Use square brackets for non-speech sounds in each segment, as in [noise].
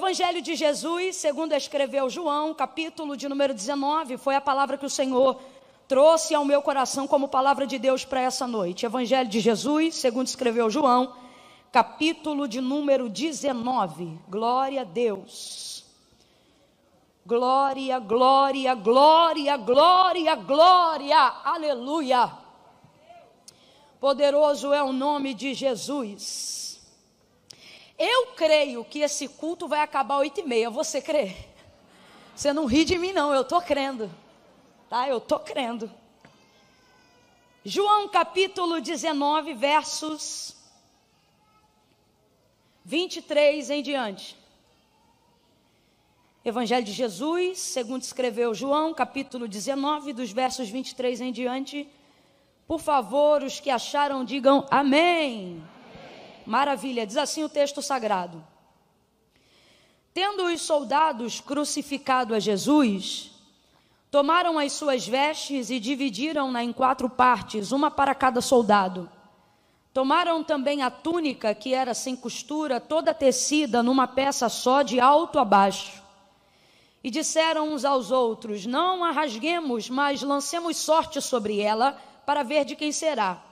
Evangelho de Jesus, segundo escreveu João, capítulo de número 19, foi a palavra que o Senhor trouxe ao meu coração como palavra de Deus para essa noite. Evangelho de Jesus, segundo escreveu João, capítulo de número 19. Glória a Deus. Glória, glória, glória, glória, glória. Aleluia. Poderoso é o nome de Jesus. Eu creio que esse culto vai acabar oito e meia. Você crê? Você não ri de mim, não. Eu estou crendo. Tá? Eu estou crendo. João capítulo 19, versos 23 em diante. Evangelho de Jesus, segundo escreveu João, capítulo 19, dos versos 23 em diante. Por favor, os que acharam, digam amém. Maravilha, diz assim o texto sagrado. Tendo os soldados crucificado a Jesus, tomaram as suas vestes e dividiram-na em quatro partes, uma para cada soldado. Tomaram também a túnica, que era sem costura, toda tecida numa peça só, de alto a baixo. E disseram uns aos outros: Não a rasguemos, mas lancemos sorte sobre ela para ver de quem será.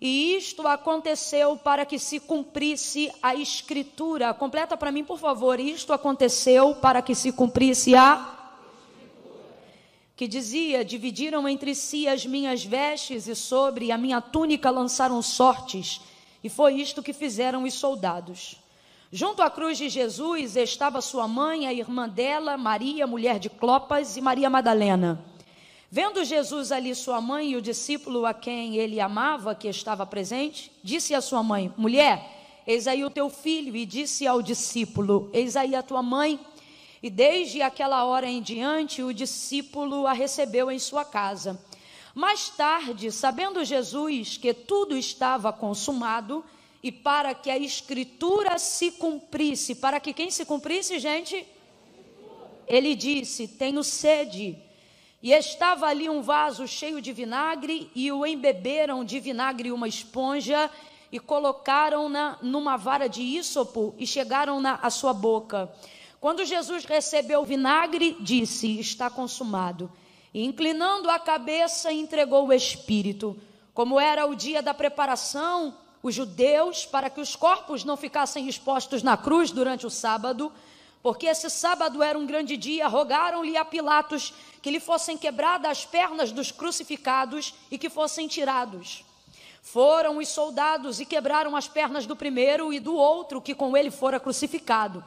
E isto aconteceu para que se cumprisse a escritura. Completa para mim, por favor. Isto aconteceu para que se cumprisse a que dizia: Dividiram entre si as minhas vestes e sobre a minha túnica lançaram sortes. E foi isto que fizeram os soldados. Junto à cruz de Jesus estava sua mãe, a irmã dela, Maria, mulher de Clopas, e Maria Madalena. Vendo Jesus ali sua mãe e o discípulo a quem ele amava, que estava presente, disse à sua mãe: Mulher, eis aí o teu filho. E disse ao discípulo: Eis aí a tua mãe. E desde aquela hora em diante, o discípulo a recebeu em sua casa. Mais tarde, sabendo Jesus que tudo estava consumado, e para que a escritura se cumprisse, para que quem se cumprisse, gente? Ele disse: Tenho sede. E estava ali um vaso cheio de vinagre, e o embeberam de vinagre uma esponja, e colocaram-na numa vara de ísopo e chegaram-na à sua boca. Quando Jesus recebeu o vinagre, disse: Está consumado. E inclinando a cabeça, entregou o Espírito. Como era o dia da preparação, os judeus, para que os corpos não ficassem expostos na cruz durante o sábado, porque esse sábado era um grande dia, rogaram-lhe a Pilatos que lhe fossem quebradas as pernas dos crucificados e que fossem tirados. Foram os soldados e quebraram as pernas do primeiro e do outro que com ele fora crucificado.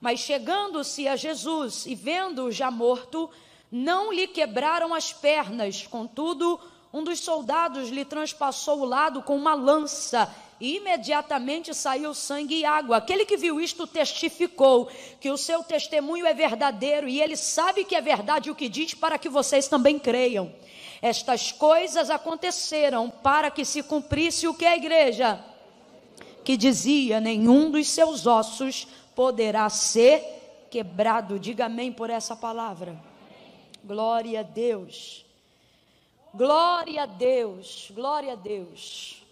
Mas chegando-se a Jesus e vendo-o já morto, não lhe quebraram as pernas. Contudo, um dos soldados lhe transpassou o lado com uma lança e imediatamente saiu sangue e água. Aquele que viu isto testificou que o seu testemunho é verdadeiro e ele sabe que é verdade o que diz para que vocês também creiam. Estas coisas aconteceram para que se cumprisse o que a igreja que dizia: nenhum dos seus ossos poderá ser quebrado. Diga amém por essa palavra. Glória a Deus. Glória a Deus. Glória a Deus.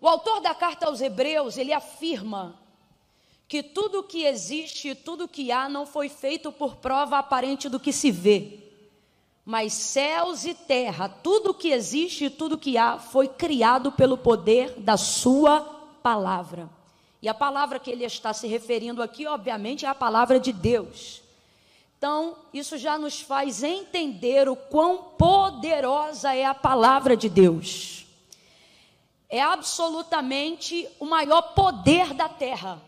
O autor da carta aos Hebreus, ele afirma que tudo que existe, tudo que há, não foi feito por prova aparente do que se vê. Mas céus e terra, tudo que existe e tudo que há, foi criado pelo poder da sua palavra. E a palavra que ele está se referindo aqui, obviamente, é a palavra de Deus. Então, isso já nos faz entender o quão poderosa é a palavra de Deus é absolutamente o maior poder da terra.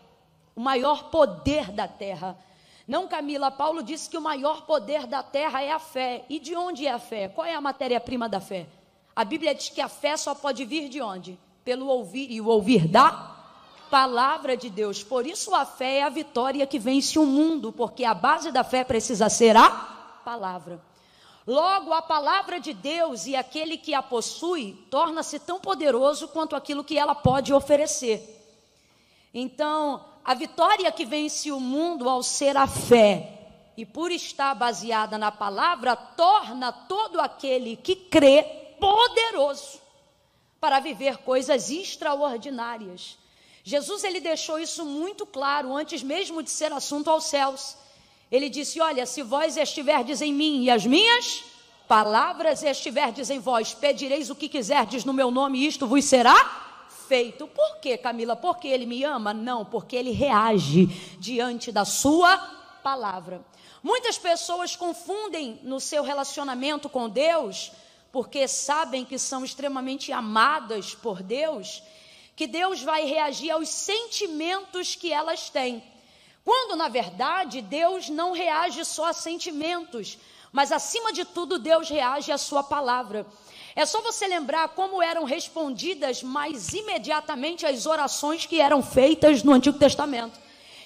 O maior poder da terra. Não, Camila, Paulo disse que o maior poder da terra é a fé. E de onde é a fé? Qual é a matéria-prima da fé? A Bíblia diz que a fé só pode vir de onde? Pelo ouvir e o ouvir da palavra de Deus. Por isso a fé é a vitória que vence o mundo, porque a base da fé precisa ser a palavra. Logo, a palavra de Deus e aquele que a possui torna-se tão poderoso quanto aquilo que ela pode oferecer. Então, a vitória que vence o mundo ao ser a fé e por estar baseada na palavra, torna todo aquele que crê poderoso para viver coisas extraordinárias. Jesus ele deixou isso muito claro antes mesmo de ser assunto aos céus. Ele disse: Olha, se vós estiverdes em mim e as minhas palavras estiverdes em vós, pedireis o que quiserdes no meu nome, e isto vos será feito. Por quê, Camila? Porque ele me ama? Não, porque ele reage diante da sua palavra. Muitas pessoas confundem no seu relacionamento com Deus, porque sabem que são extremamente amadas por Deus, que Deus vai reagir aos sentimentos que elas têm. Quando, na verdade, Deus não reage só a sentimentos, mas acima de tudo, Deus reage à sua palavra. É só você lembrar como eram respondidas mais imediatamente as orações que eram feitas no Antigo Testamento.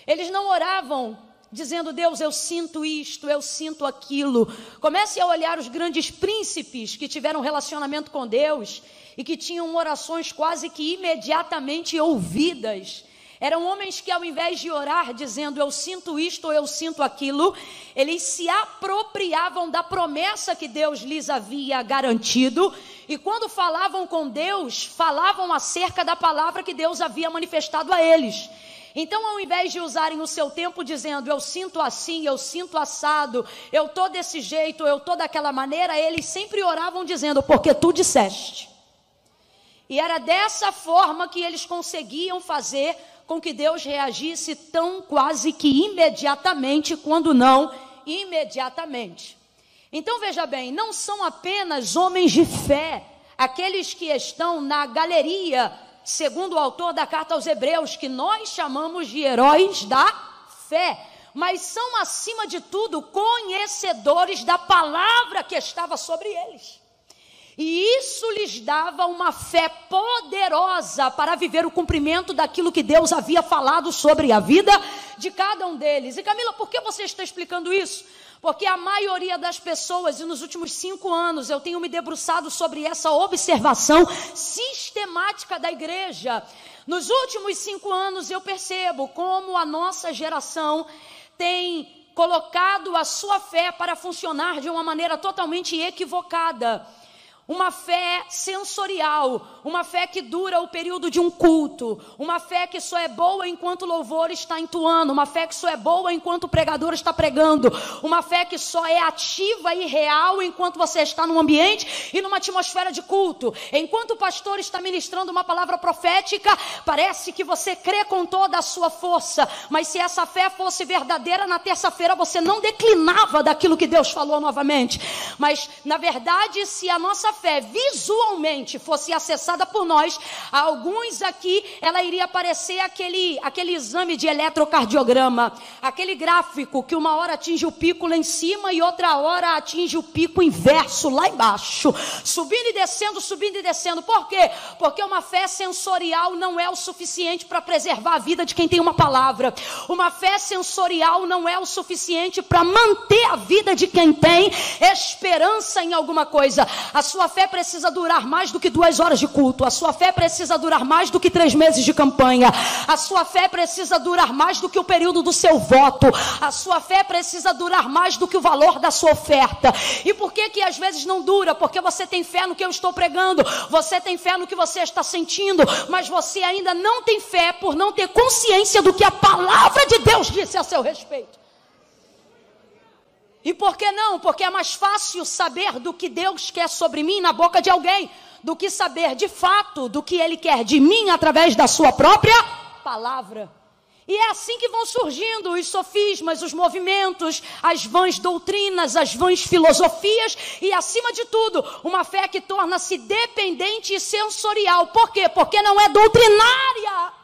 Eles não oravam dizendo, Deus, eu sinto isto, eu sinto aquilo. Comece a olhar os grandes príncipes que tiveram relacionamento com Deus e que tinham orações quase que imediatamente ouvidas. Eram homens que, ao invés de orar dizendo eu sinto isto ou eu sinto aquilo, eles se apropriavam da promessa que Deus lhes havia garantido. E quando falavam com Deus, falavam acerca da palavra que Deus havia manifestado a eles. Então, ao invés de usarem o seu tempo dizendo eu sinto assim, eu sinto assado, eu tô desse jeito, eu tô daquela maneira, eles sempre oravam dizendo porque tu disseste. E era dessa forma que eles conseguiam fazer com que Deus reagisse tão quase que imediatamente, quando não imediatamente. Então veja bem, não são apenas homens de fé, aqueles que estão na galeria, segundo o autor da carta aos Hebreus, que nós chamamos de heróis da fé, mas são acima de tudo conhecedores da palavra que estava sobre eles. E isso lhes dava uma fé poderosa para viver o cumprimento daquilo que Deus havia falado sobre a vida de cada um deles. E Camila, por que você está explicando isso? Porque a maioria das pessoas, e nos últimos cinco anos eu tenho me debruçado sobre essa observação sistemática da igreja. Nos últimos cinco anos eu percebo como a nossa geração tem colocado a sua fé para funcionar de uma maneira totalmente equivocada uma fé sensorial, uma fé que dura o período de um culto, uma fé que só é boa enquanto o louvor está entoando, uma fé que só é boa enquanto o pregador está pregando, uma fé que só é ativa e real enquanto você está num ambiente e numa atmosfera de culto. Enquanto o pastor está ministrando uma palavra profética, parece que você crê com toda a sua força, mas se essa fé fosse verdadeira, na terça-feira você não declinava daquilo que Deus falou novamente. Mas, na verdade, se a nossa fé visualmente fosse acessada por nós, alguns aqui ela iria parecer aquele, aquele exame de eletrocardiograma, aquele gráfico que uma hora atinge o pico lá em cima e outra hora atinge o pico inverso lá embaixo, subindo e descendo, subindo e descendo. Por quê? Porque uma fé sensorial não é o suficiente para preservar a vida de quem tem uma palavra. Uma fé sensorial não é o suficiente para manter a vida de quem tem esperança em alguma coisa. A sua fé precisa durar mais do que duas horas de culto. A sua fé precisa durar mais do que três meses de campanha. A sua fé precisa durar mais do que o período do seu voto. A sua fé precisa durar mais do que o valor da sua oferta. E por que que às vezes não dura? Porque você tem fé no que eu estou pregando. Você tem fé no que você está sentindo. Mas você ainda não tem fé por não ter consciência do que a palavra de Deus disse a seu respeito. E por que não? Porque é mais fácil saber do que Deus quer sobre mim na boca de alguém, do que saber de fato do que Ele quer de mim através da Sua própria palavra. E é assim que vão surgindo os sofismas, os movimentos, as vãs doutrinas, as vãs filosofias e, acima de tudo, uma fé que torna-se dependente e sensorial. Por quê? Porque não é doutrinária.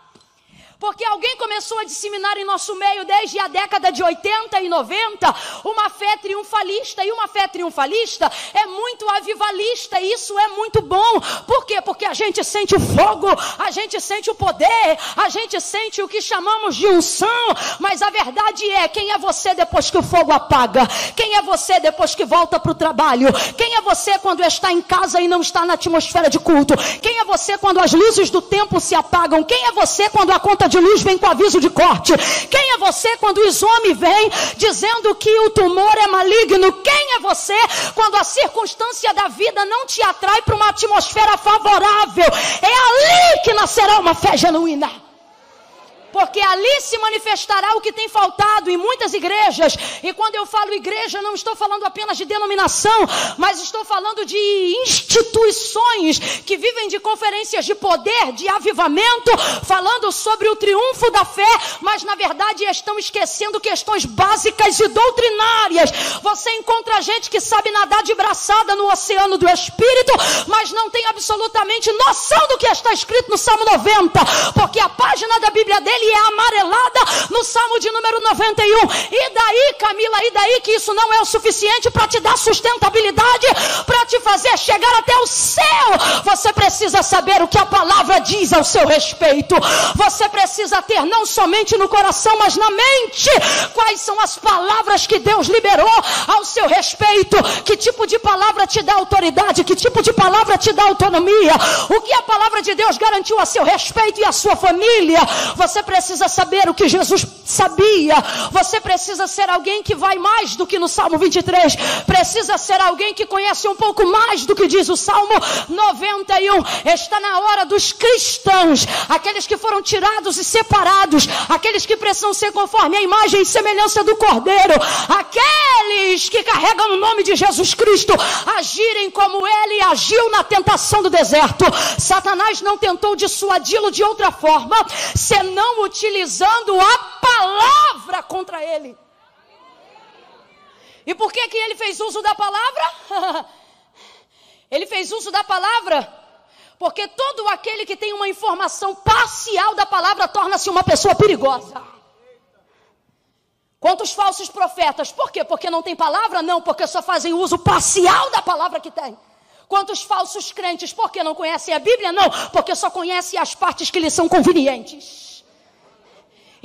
Porque alguém começou a disseminar em nosso meio desde a década de 80 e 90 uma fé triunfalista. E uma fé triunfalista é muito avivalista. E isso é muito bom. Por quê? Porque a gente sente o fogo, a gente sente o poder, a gente sente o que chamamos de unção. Mas a verdade é: quem é você depois que o fogo apaga? Quem é você depois que volta para o trabalho? Quem é você quando está em casa e não está na atmosfera de culto? Quem é você quando as luzes do tempo se apagam? Quem é você quando a conta de luz vem com aviso de corte. Quem é você quando o exame vem dizendo que o tumor é maligno? Quem é você quando a circunstância da vida não te atrai para uma atmosfera favorável? É ali que nascerá uma fé genuína. Porque ali se manifestará o que tem faltado em muitas igrejas. E quando eu falo igreja, não estou falando apenas de denominação, mas estou falando de instituições que vivem de conferências de poder, de avivamento, falando sobre o triunfo da fé, mas na verdade estão esquecendo questões básicas e doutrinárias. Você encontra gente que sabe nadar de braçada no oceano do espírito, mas não tem absolutamente noção do que está escrito no Salmo 90, porque a página da Bíblia dele é amarelada no Salmo de número 91. E daí, Camila, e daí que isso não é o suficiente para te dar sustentabilidade, para te fazer chegar até o céu. Você precisa saber o que a palavra diz ao seu respeito. Você precisa ter não somente no coração, mas na mente, quais são as palavras que Deus liberou ao seu respeito. Que tipo de palavra te dá autoridade? Que tipo de palavra te dá autonomia? O que a palavra de Deus garantiu a seu respeito e a sua família? Você precisa saber o que Jesus sabia. Você precisa ser alguém que vai mais do que no Salmo 23. Precisa ser alguém que conhece um pouco mais do que diz o Salmo 91. Está na hora dos cristãos, aqueles que foram tirados e separados, aqueles que precisam ser conforme a imagem e semelhança do Cordeiro, aqueles que carregam o nome de Jesus Cristo, agirem como ele agiu na tentação do deserto. Satanás não tentou dissuadi-lo de outra forma, senão utilizando a palavra contra ele. E por que que ele fez uso da palavra? [laughs] ele fez uso da palavra porque todo aquele que tem uma informação parcial da palavra torna-se uma pessoa perigosa. Quantos falsos profetas? Por quê? Porque não tem palavra? Não, porque só fazem uso parcial da palavra que tem. Quantos falsos crentes? Porque não conhecem a Bíblia? Não, porque só conhecem as partes que lhes são convenientes.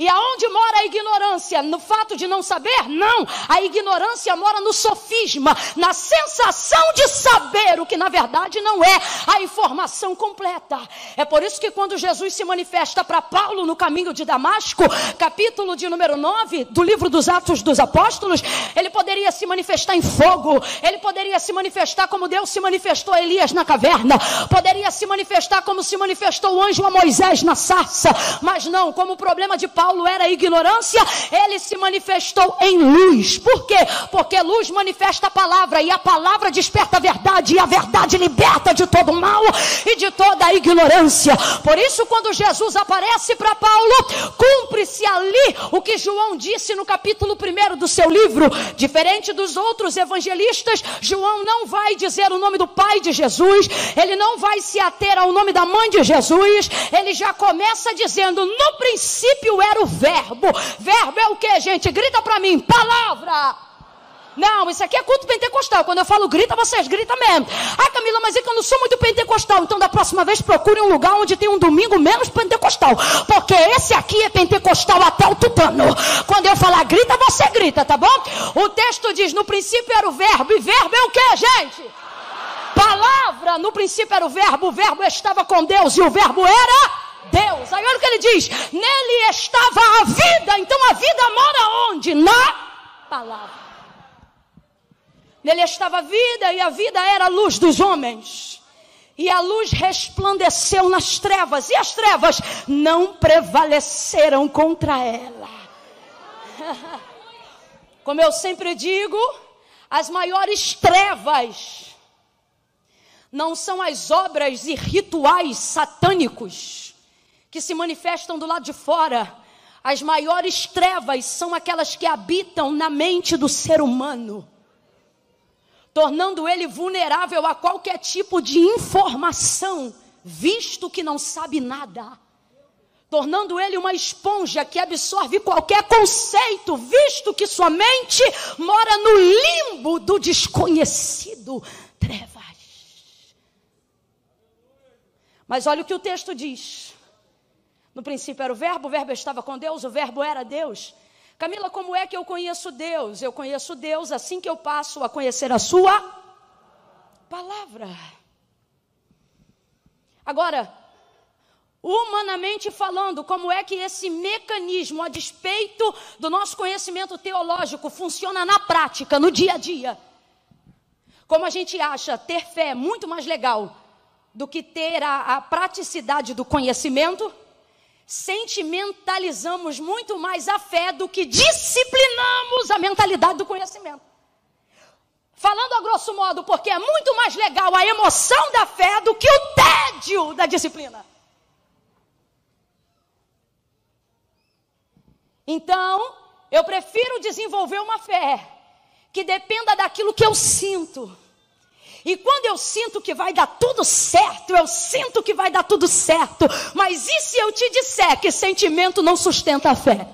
E aonde mora a ignorância? No fato de não saber? Não. A ignorância mora no sofisma, na sensação de saber o que na verdade não é a informação completa. É por isso que quando Jesus se manifesta para Paulo no caminho de Damasco, capítulo de número 9 do livro dos Atos dos Apóstolos, ele poderia se manifestar em fogo, ele poderia se manifestar como Deus se manifestou a Elias na caverna, poderia se manifestar como se manifestou o anjo a Moisés na sarça, mas não, como o problema de Paulo Paulo era ignorância, ele se manifestou em luz. Por quê? Porque luz manifesta a palavra e a palavra desperta a verdade e a verdade liberta de todo mal e de toda a ignorância. Por isso, quando Jesus aparece para Paulo, cumpre-se ali o que João disse no capítulo 1 do seu livro. Diferente dos outros evangelistas, João não vai dizer o nome do pai de Jesus, ele não vai se ater ao nome da mãe de Jesus, ele já começa dizendo: no princípio era o verbo. Verbo é o que, gente? Grita para mim, palavra. Não, isso aqui é culto pentecostal. Quando eu falo grita, vocês gritam mesmo. Ah, Camila, mas é que eu não sou muito pentecostal. Então, da próxima vez, procure um lugar onde tem um domingo menos pentecostal. Porque esse aqui é pentecostal até o tutano. Quando eu falar grita, você grita, tá bom? O texto diz: no princípio era o verbo. E verbo é o que, gente? Palavra. No princípio era o verbo. O verbo estava com Deus. E o verbo era Deus. Aí olha o que ele diz: nele estava a vida. Então a vida mora onde? Na palavra. Nele estava a vida e a vida era a luz dos homens. E a luz resplandeceu nas trevas, e as trevas não prevaleceram contra ela. [laughs] Como eu sempre digo, as maiores trevas não são as obras e rituais satânicos que se manifestam do lado de fora. As maiores trevas são aquelas que habitam na mente do ser humano, tornando ele vulnerável a qualquer tipo de informação, visto que não sabe nada. Tornando ele uma esponja que absorve qualquer conceito, visto que sua mente mora no limbo do desconhecido. Trevas. Mas olha o que o texto diz. No princípio era o Verbo, o Verbo estava com Deus, o Verbo era Deus. Camila, como é que eu conheço Deus? Eu conheço Deus assim que eu passo a conhecer a Sua palavra. Agora, humanamente falando, como é que esse mecanismo, a despeito do nosso conhecimento teológico, funciona na prática, no dia a dia? Como a gente acha ter fé muito mais legal do que ter a, a praticidade do conhecimento? Sentimentalizamos muito mais a fé do que disciplinamos a mentalidade do conhecimento. Falando a grosso modo, porque é muito mais legal a emoção da fé do que o tédio da disciplina. Então, eu prefiro desenvolver uma fé que dependa daquilo que eu sinto e quando eu sinto que vai dar tudo certo, eu sinto que vai dar tudo certo. Mas e se eu te disser que sentimento não sustenta a fé?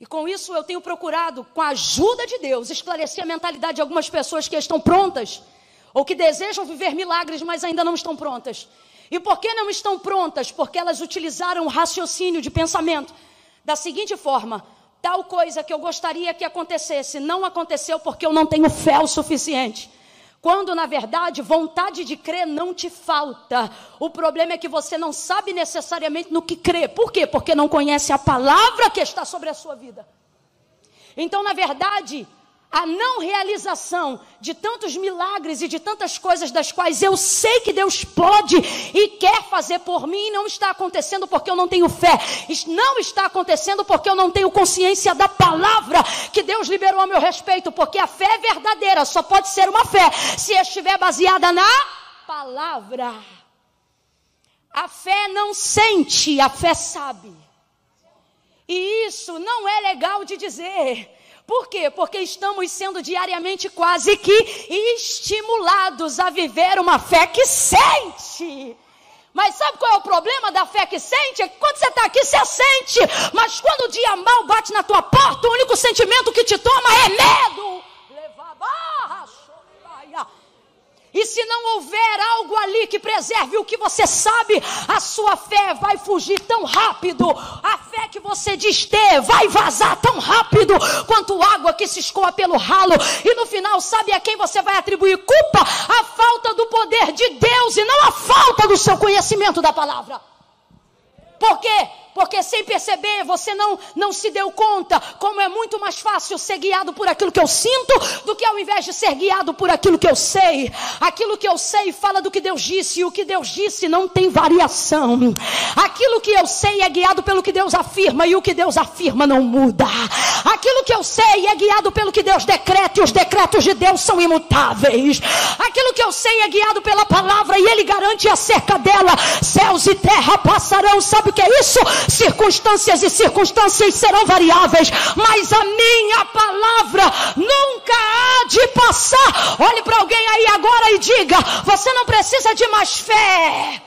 E com isso eu tenho procurado, com a ajuda de Deus, esclarecer a mentalidade de algumas pessoas que estão prontas ou que desejam viver milagres, mas ainda não estão prontas. E por que não estão prontas? Porque elas utilizaram o raciocínio de pensamento da seguinte forma: tal coisa que eu gostaria que acontecesse não aconteceu porque eu não tenho fé o suficiente. Quando na verdade vontade de crer não te falta. O problema é que você não sabe necessariamente no que crer. Por quê? Porque não conhece a palavra que está sobre a sua vida. Então, na verdade, a não realização de tantos milagres e de tantas coisas das quais eu sei que Deus pode e quer fazer por mim, não está acontecendo porque eu não tenho fé, não está acontecendo porque eu não tenho consciência da palavra que Deus liberou a meu respeito, porque a fé verdadeira, só pode ser uma fé se estiver baseada na palavra. A fé não sente, a fé sabe. E isso não é legal de dizer. Por quê? Porque estamos sendo diariamente quase que estimulados a viver uma fé que sente. Mas sabe qual é o problema da fé que sente? É que quando você está aqui, você sente. Mas quando o dia mal bate na tua porta, o único sentimento que te toma é medo. Leva barra, e se não houver algo ali que preserve o que você sabe, a sua fé vai fugir tão rápido. A fé que você diz ter vai vazar tão rápido quanto água que se escoa pelo ralo. E no final, sabe a quem você vai atribuir culpa? A falta do poder de Deus e não a falta do seu conhecimento da palavra. Por quê? Porque sem perceber, você não, não se deu conta como é muito mais fácil ser guiado por aquilo que eu sinto do que ao invés de ser guiado por aquilo que eu sei. Aquilo que eu sei fala do que Deus disse e o que Deus disse não tem variação. Aquilo que eu sei é guiado pelo que Deus afirma e o que Deus afirma não muda. Aquilo que eu sei é guiado pelo que Deus decreta e os decretos de Deus são imutáveis. Aquilo que eu sei é guiado pela palavra e Ele garante acerca dela: céus e terra passarão. Sabe o que é isso? circunstâncias e circunstâncias serão variáveis, mas a minha palavra nunca há de passar. Olhe para alguém aí agora e diga: você não precisa de mais fé.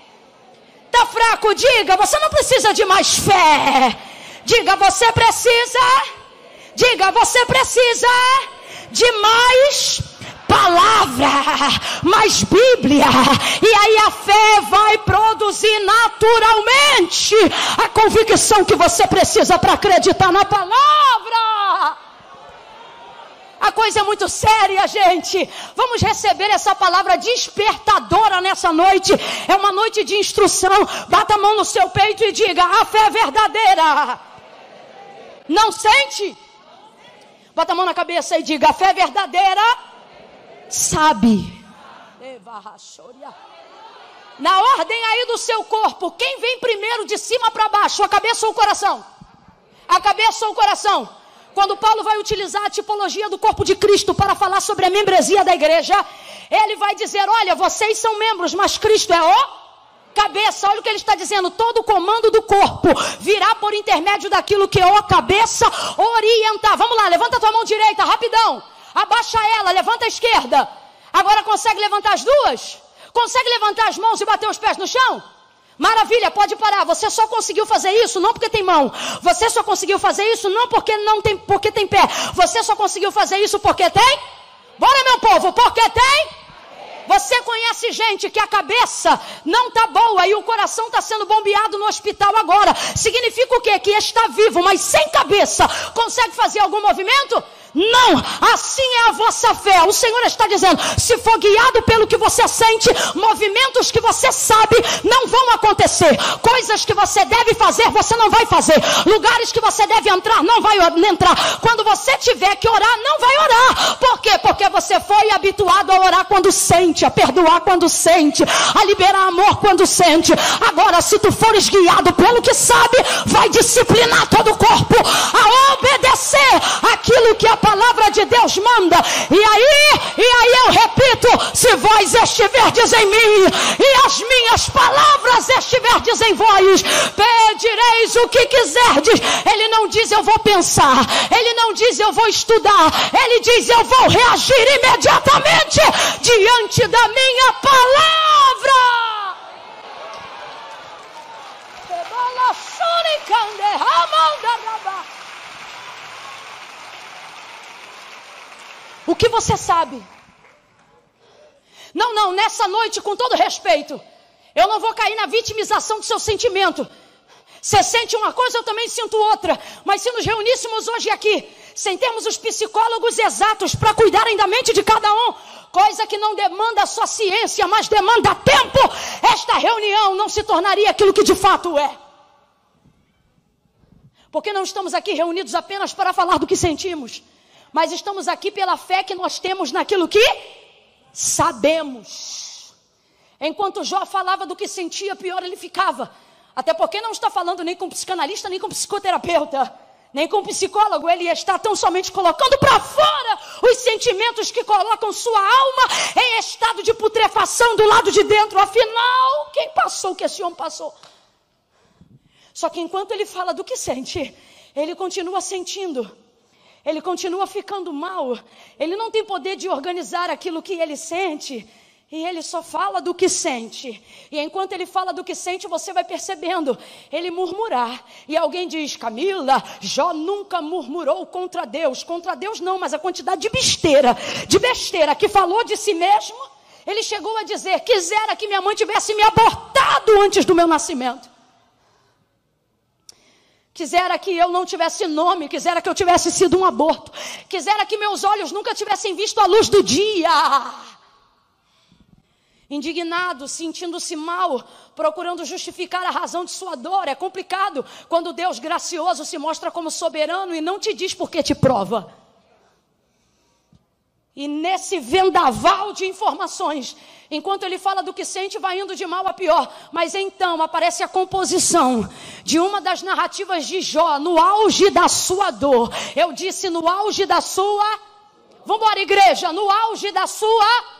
Está fraco? Diga, você não precisa de mais fé. Diga, você precisa. Diga, você precisa de mais palavra, mais Bíblia. E aí a fé vai produzir naturalmente a convicção que você precisa para acreditar na palavra. A coisa é muito séria, gente. Vamos receber essa palavra despertadora nessa noite. É uma noite de instrução. Bata a mão no seu peito e diga: a fé é verdadeira. Não sente? Bota a mão na cabeça e diga: a fé verdadeira sabe. Na ordem aí do seu corpo, quem vem primeiro de cima para baixo, a cabeça ou o coração? A cabeça ou o coração? Quando Paulo vai utilizar a tipologia do corpo de Cristo para falar sobre a membresia da igreja, ele vai dizer: Olha, vocês são membros, mas Cristo é o cabeça. Olha o que ele está dizendo: todo o comando do corpo virá por intermédio daquilo que é o cabeça orientar. Vamos lá, levanta a tua mão direita, rapidão. Abaixa ela, levanta a esquerda. Agora consegue levantar as duas? Consegue levantar as mãos e bater os pés no chão? Maravilha, pode parar. Você só conseguiu fazer isso não porque tem mão. Você só conseguiu fazer isso não porque não tem, porque tem pé. Você só conseguiu fazer isso porque tem? Bora, meu povo, porque tem? Você conhece gente que a cabeça não está boa e o coração está sendo bombeado no hospital agora. Significa o quê? Que está vivo, mas sem cabeça. Consegue fazer algum movimento? Não, assim é a vossa fé. O Senhor está dizendo: se for guiado pelo que você sente, movimentos que você sabe não vão acontecer. Coisas que você deve fazer, você não vai fazer. Lugares que você deve entrar, não vai entrar. Quando você tiver que orar, não vai orar. Por quê? Porque você foi habituado a orar quando sente, a perdoar quando sente, a liberar amor quando sente. Agora, se tu fores guiado pelo que sabe, vai disciplinar todo o corpo a obedecer aquilo que a palavra de Deus manda. E aí, e aí eu repito: se vós estiverdes em mim e as minhas palavras estiverdes em vós, pedireis o que quiserdes. Ele não diz eu vou pensar, ele não diz eu vou estudar, ele diz eu vou reagir imediatamente diante da minha palavra. O que você sabe? Não, não, nessa noite, com todo respeito, eu não vou cair na vitimização do seu sentimento. Você sente uma coisa, eu também sinto outra. Mas se nos reuníssemos hoje aqui, sem termos os psicólogos exatos para cuidarem da mente de cada um, coisa que não demanda só ciência, mas demanda tempo, esta reunião não se tornaria aquilo que de fato é. Porque não estamos aqui reunidos apenas para falar do que sentimos, mas estamos aqui pela fé que nós temos naquilo que sabemos. Enquanto Jó falava do que sentia, pior ele ficava. Até porque não está falando nem com psicanalista, nem com psicoterapeuta, nem com psicólogo. Ele está tão somente colocando para fora os sentimentos que colocam sua alma em estado de putrefação do lado de dentro. Afinal, quem passou o que esse homem passou? Só que enquanto ele fala do que sente, ele continua sentindo. Ele continua ficando mal. Ele não tem poder de organizar aquilo que ele sente. E ele só fala do que sente. E enquanto ele fala do que sente, você vai percebendo ele murmurar. E alguém diz: Camila, Jó nunca murmurou contra Deus. Contra Deus não, mas a quantidade de besteira, de besteira que falou de si mesmo. Ele chegou a dizer: Quisera que minha mãe tivesse me abortado antes do meu nascimento. Quisera que eu não tivesse nome, quisera que eu tivesse sido um aborto, quisera que meus olhos nunca tivessem visto a luz do dia. Indignado, sentindo-se mal, procurando justificar a razão de sua dor. É complicado quando Deus gracioso se mostra como soberano e não te diz por que te prova. E nesse vendaval de informações, enquanto ele fala do que sente, vai indo de mal a pior. Mas então aparece a composição de uma das narrativas de Jó, no auge da sua dor. Eu disse no auge da sua. Vamos embora, igreja, no auge da sua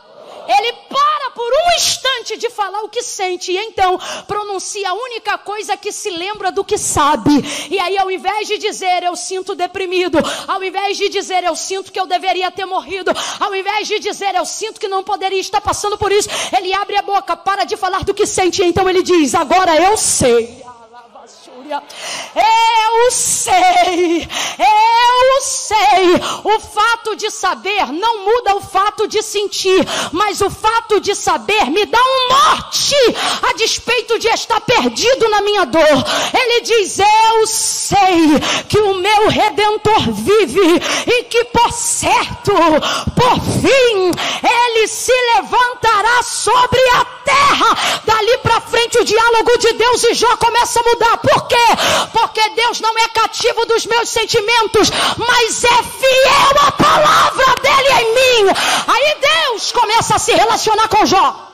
ele para por um instante de falar o que sente e então pronuncia a única coisa que se lembra do que sabe. E aí, ao invés de dizer eu sinto deprimido, ao invés de dizer eu sinto que eu deveria ter morrido, ao invés de dizer eu sinto que não poderia estar passando por isso, ele abre a boca, para de falar do que sente e então ele diz: Agora eu sei. Eu sei, eu sei. O fato de saber não muda o fato de sentir, mas o fato de saber me dá um norte a despeito de estar perdido na minha dor. Ele diz: Eu sei que o meu redentor vive e que por certo, por fim, ele se levantará sobre a terra. Dali para frente, o diálogo de Deus e Jó começa a mudar. Por quê? Porque Deus não é cativo dos meus sentimentos, mas é fiel à palavra dele em mim. Aí Deus começa a se relacionar com Jó.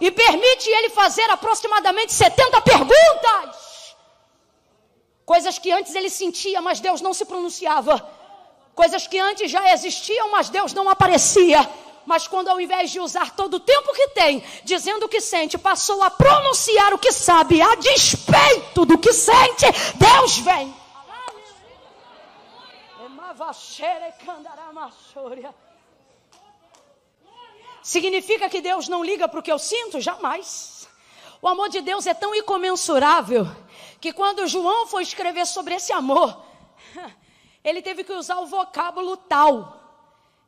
E permite ele fazer aproximadamente 70 perguntas. Coisas que antes ele sentia, mas Deus não se pronunciava. Coisas que antes já existiam, mas Deus não aparecia. Mas quando ao invés de usar todo o tempo que tem, dizendo o que sente, passou a pronunciar o que sabe, a despeito do que sente, Deus vem. Significa que Deus não liga para o que eu sinto? Jamais. O amor de Deus é tão incomensurável que quando João foi escrever sobre esse amor, [laughs] ele teve que usar o vocábulo tal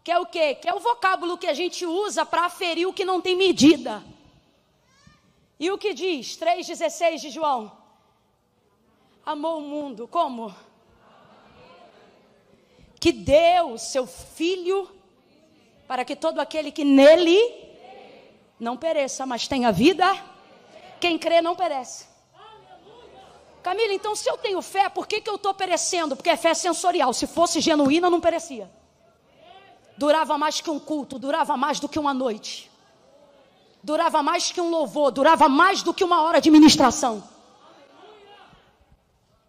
que é o quê? Que é o vocábulo que a gente usa para aferir o que não tem medida. E o que diz? 3,16 de João. Amou o mundo. Como? que deu seu filho para que todo aquele que nele não pereça, mas tenha vida. Quem crê não perece. Camila, então se eu tenho fé, por que, que eu estou perecendo? Porque é fé sensorial. Se fosse genuína, não perecia. Durava mais que um culto, durava mais do que uma noite. Durava mais que um louvor, durava mais do que uma hora de ministração.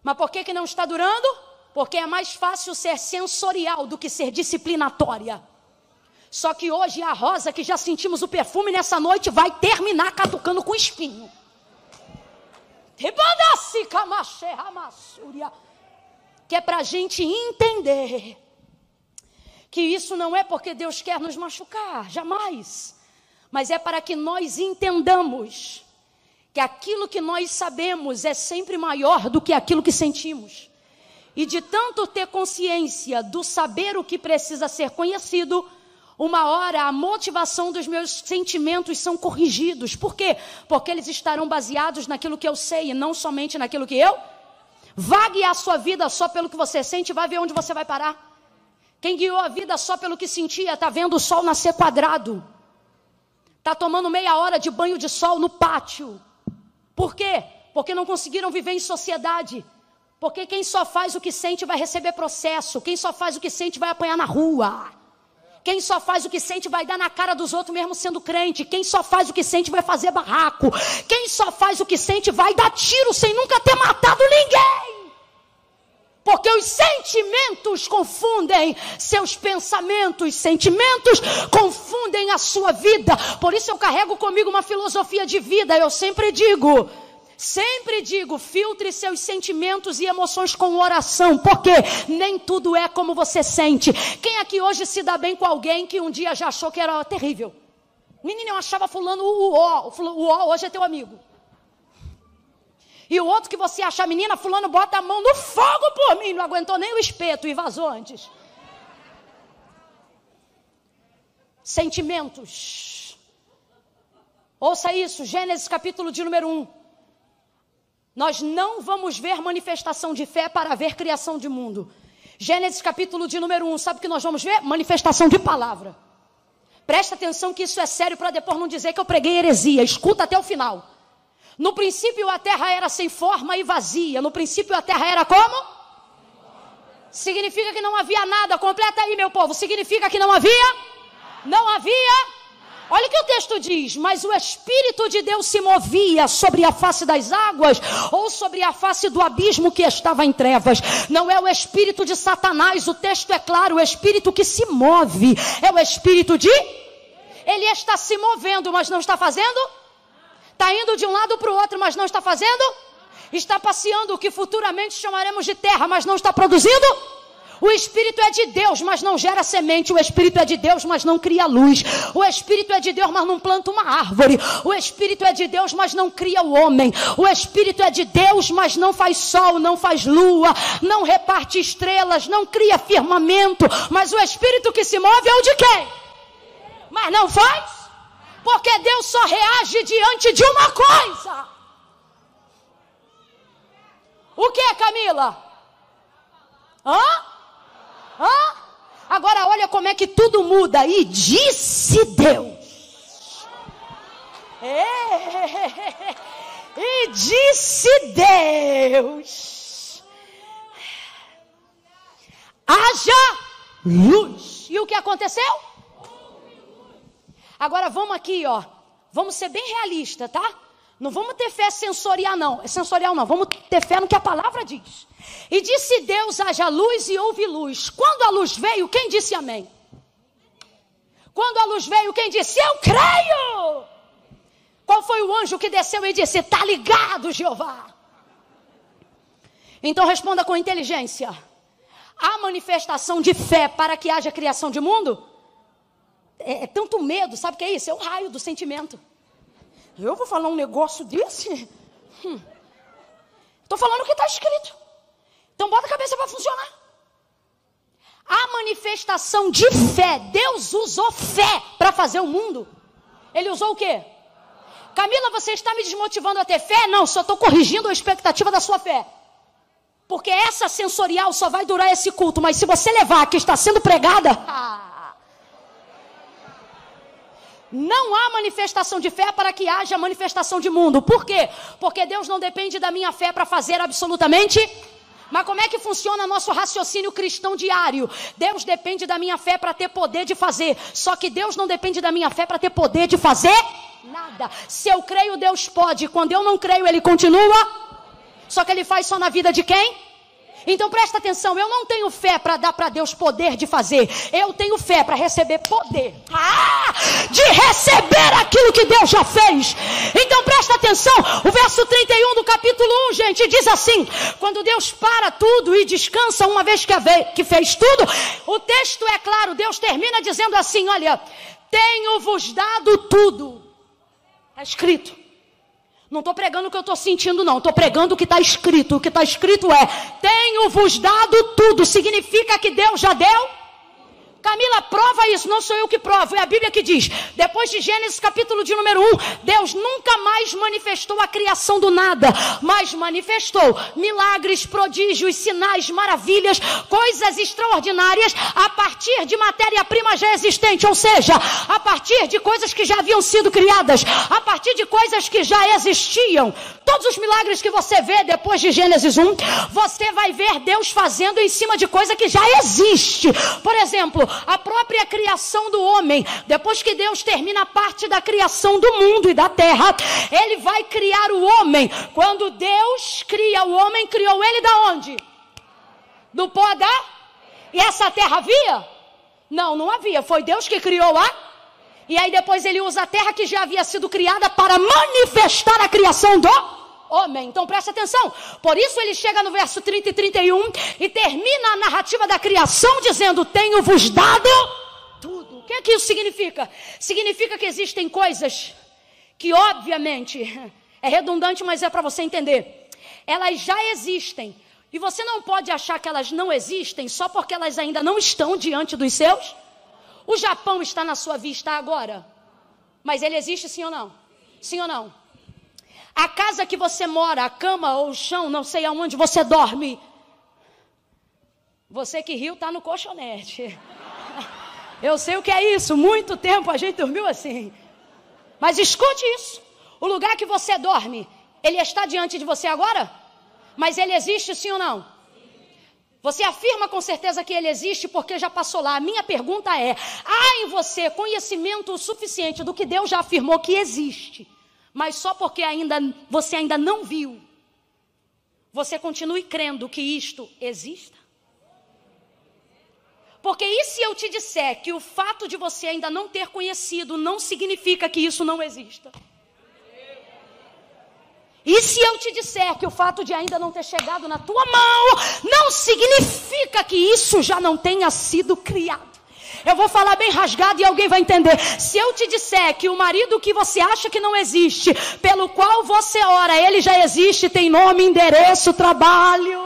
Mas por que, que não está durando? Porque é mais fácil ser sensorial do que ser disciplinatória. Só que hoje a rosa que já sentimos o perfume nessa noite vai terminar catucando com espinho. Que é para a gente entender que isso não é porque Deus quer nos machucar, jamais. Mas é para que nós entendamos que aquilo que nós sabemos é sempre maior do que aquilo que sentimos. E de tanto ter consciência do saber o que precisa ser conhecido, uma hora a motivação dos meus sentimentos são corrigidos. Por quê? Porque eles estarão baseados naquilo que eu sei e não somente naquilo que eu. Guiar a sua vida só pelo que você sente, vai ver onde você vai parar. Quem guiou a vida só pelo que sentia, está vendo o sol nascer quadrado. Está tomando meia hora de banho de sol no pátio. Por quê? Porque não conseguiram viver em sociedade. Porque quem só faz o que sente vai receber processo. Quem só faz o que sente vai apanhar na rua. Quem só faz o que sente vai dar na cara dos outros mesmo sendo crente. Quem só faz o que sente vai fazer barraco. Quem só faz o que sente vai dar tiro sem nunca ter matado ninguém. Porque os sentimentos confundem seus pensamentos, sentimentos confundem a sua vida. Por isso eu carrego comigo uma filosofia de vida. Eu sempre digo: Sempre digo, filtre seus sentimentos e emoções com oração, porque nem tudo é como você sente. Quem aqui hoje se dá bem com alguém que um dia já achou que era terrível? Menino, eu achava fulano o ó, o ó hoje é teu amigo. E o outro que você acha, menina, fulano bota a mão no fogo por mim, não aguentou nem o espeto e vazou antes. Sentimentos. Ouça isso, Gênesis capítulo de número 1. Nós não vamos ver manifestação de fé para ver criação de mundo. Gênesis capítulo de número 1, sabe o que nós vamos ver? Manifestação de palavra. Presta atenção que isso é sério para depois não dizer que eu preguei heresia. Escuta até o final. No princípio a terra era sem forma e vazia. No princípio a terra era como? Significa que não havia nada. Completa aí, meu povo. Significa que não havia? Não havia Olha o que o texto diz: Mas o Espírito de Deus se movia sobre a face das águas ou sobre a face do abismo que estava em trevas. Não é o Espírito de Satanás, o texto é claro: o Espírito que se move é o Espírito de. Ele está se movendo, mas não está fazendo? Está indo de um lado para o outro, mas não está fazendo? Está passeando o que futuramente chamaremos de terra, mas não está produzindo? O Espírito é de Deus, mas não gera semente. O Espírito é de Deus, mas não cria luz. O Espírito é de Deus, mas não planta uma árvore. O Espírito é de Deus, mas não cria o homem. O Espírito é de Deus, mas não faz sol, não faz lua, não reparte estrelas, não cria firmamento. Mas o Espírito que se move é o de quem? Mas não faz? Porque Deus só reage diante de uma coisa. O que Camila? Hã? Hã? Agora olha como é que tudo muda. E disse Deus. É. E disse Deus. Haja luz. E o que aconteceu? Agora vamos aqui, ó. Vamos ser bem realistas, tá? Não vamos ter fé sensorial, não. É sensorial, não. Vamos ter fé no que a palavra diz. E disse Deus: haja luz e houve luz. Quando a luz veio, quem disse amém? Quando a luz veio, quem disse eu creio? Qual foi o anjo que desceu e disse: está ligado, Jeová? Então responda com inteligência. A manifestação de fé para que haja criação de mundo é, é tanto medo, sabe o que é isso? É o raio do sentimento. Eu vou falar um negócio desse? Estou hum. falando o que está escrito. Então bota a cabeça para funcionar. A manifestação de fé, Deus usou fé para fazer o mundo. Ele usou o quê? Camila, você está me desmotivando a ter fé? Não, só estou corrigindo a expectativa da sua fé. Porque essa sensorial só vai durar esse culto, mas se você levar que está sendo pregada, não há manifestação de fé para que haja manifestação de mundo. Por quê? Porque Deus não depende da minha fé para fazer absolutamente mas como é que funciona nosso raciocínio cristão diário? Deus depende da minha fé para ter poder de fazer. Só que Deus não depende da minha fé para ter poder de fazer nada. Se eu creio, Deus pode. Quando eu não creio, Ele continua. Só que Ele faz só na vida de quem? Então presta atenção, eu não tenho fé para dar para Deus poder de fazer. Eu tenho fé para receber poder. Ah! De receber aquilo que Deus já fez. Então presta atenção, o verso 31 do capítulo 1, gente, diz assim: quando Deus para tudo e descansa uma vez que fez tudo, o texto é claro, Deus termina dizendo assim: olha, tenho-vos dado tudo. Está escrito. Não estou pregando o que eu estou sentindo, não. Estou pregando o que está escrito. O que está escrito é: Tenho-vos dado tudo. Significa que Deus já deu Camila, prova isso, não sou eu que provo, é a Bíblia que diz. Depois de Gênesis capítulo de número 1, Deus nunca mais manifestou a criação do nada, mas manifestou milagres, prodígios, sinais, maravilhas, coisas extraordinárias a partir de matéria-prima já existente, ou seja, a partir de coisas que já haviam sido criadas, a partir de coisas que já existiam. Todos os milagres que você vê depois de Gênesis 1, você vai ver Deus fazendo em cima de coisa que já existe. Por exemplo, a própria criação do homem, depois que Deus termina a parte da criação do mundo e da terra, ele vai criar o homem. Quando Deus cria o homem, criou ele da onde? Do pó da? E essa terra havia? Não, não havia. Foi Deus que criou a? E aí depois ele usa a terra que já havia sido criada para manifestar a criação do homem. Então preste atenção. Por isso ele chega no verso 30 e 31 e termina a narrativa da criação dizendo: Tenho-vos dado tudo. O que é que isso significa? Significa que existem coisas que, obviamente, [laughs] é redundante, mas é para você entender. Elas já existem. E você não pode achar que elas não existem só porque elas ainda não estão diante dos seus. O Japão está na sua vista agora. Mas ele existe sim ou não? Sim ou não? A casa que você mora, a cama ou o chão, não sei aonde você dorme. Você que riu está no colchonete. [laughs] Eu sei o que é isso. Muito tempo a gente dormiu assim. Mas escute isso. O lugar que você dorme, ele está diante de você agora? Mas ele existe sim ou não? Você afirma com certeza que ele existe porque já passou lá. A minha pergunta é: há em você conhecimento suficiente do que Deus já afirmou que existe? Mas só porque ainda você ainda não viu, você continue crendo que isto exista? Porque e se eu te disser que o fato de você ainda não ter conhecido não significa que isso não exista? E se eu te disser que o fato de ainda não ter chegado na tua mão não significa que isso já não tenha sido criado? Eu vou falar bem rasgado e alguém vai entender. Se eu te disser que o marido que você acha que não existe, pelo qual você ora, ele já existe, tem nome, endereço, trabalho.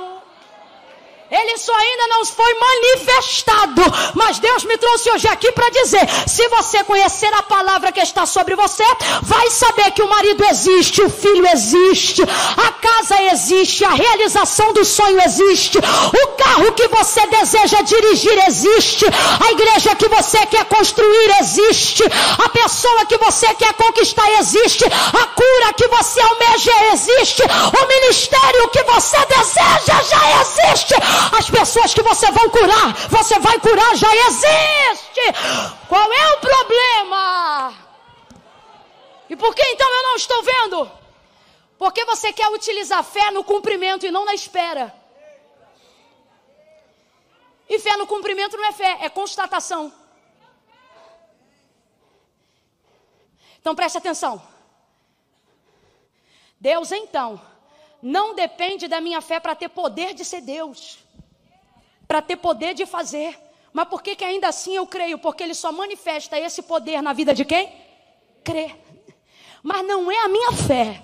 Ele só ainda não foi manifestado. Mas Deus me trouxe hoje aqui para dizer: se você conhecer a palavra que está sobre você, vai saber que o marido existe, o filho existe, a casa existe, a realização do sonho existe, o carro que você deseja dirigir existe, a igreja que você quer construir existe, a pessoa que você quer conquistar existe, a cura que você almeja existe, o ministério que você deseja já existe. As pessoas que você vai curar, você vai curar, já existe. Qual é o problema? E por que então eu não estou vendo? Porque você quer utilizar fé no cumprimento e não na espera. E fé no cumprimento não é fé, é constatação. Então preste atenção. Deus então não depende da minha fé para ter poder de ser Deus para ter poder de fazer. Mas por que, que ainda assim eu creio? Porque ele só manifesta esse poder na vida de quem? Crê. Mas não é a minha fé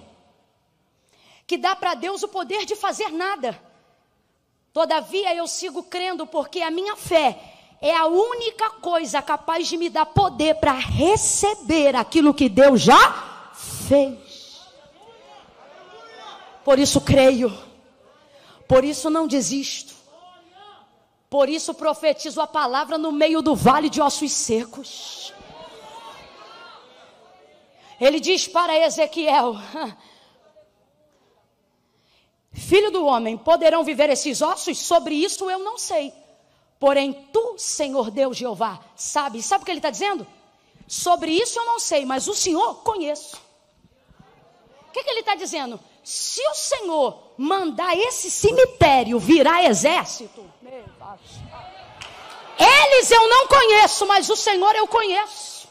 que dá para Deus o poder de fazer nada. Todavia eu sigo crendo porque a minha fé é a única coisa capaz de me dar poder para receber aquilo que Deus já fez. Por isso creio. Por isso não desisto. Por isso profetizo a palavra no meio do vale de ossos secos. Ele diz para Ezequiel: Filho do homem, poderão viver esses ossos? Sobre isso eu não sei. Porém, tu, Senhor Deus Jeová, sabe. Sabe o que ele está dizendo? Sobre isso eu não sei, mas o Senhor conheço. O que, que ele está dizendo? Se o Senhor mandar esse cemitério virar exército, eles eu não conheço, mas o Senhor eu conheço.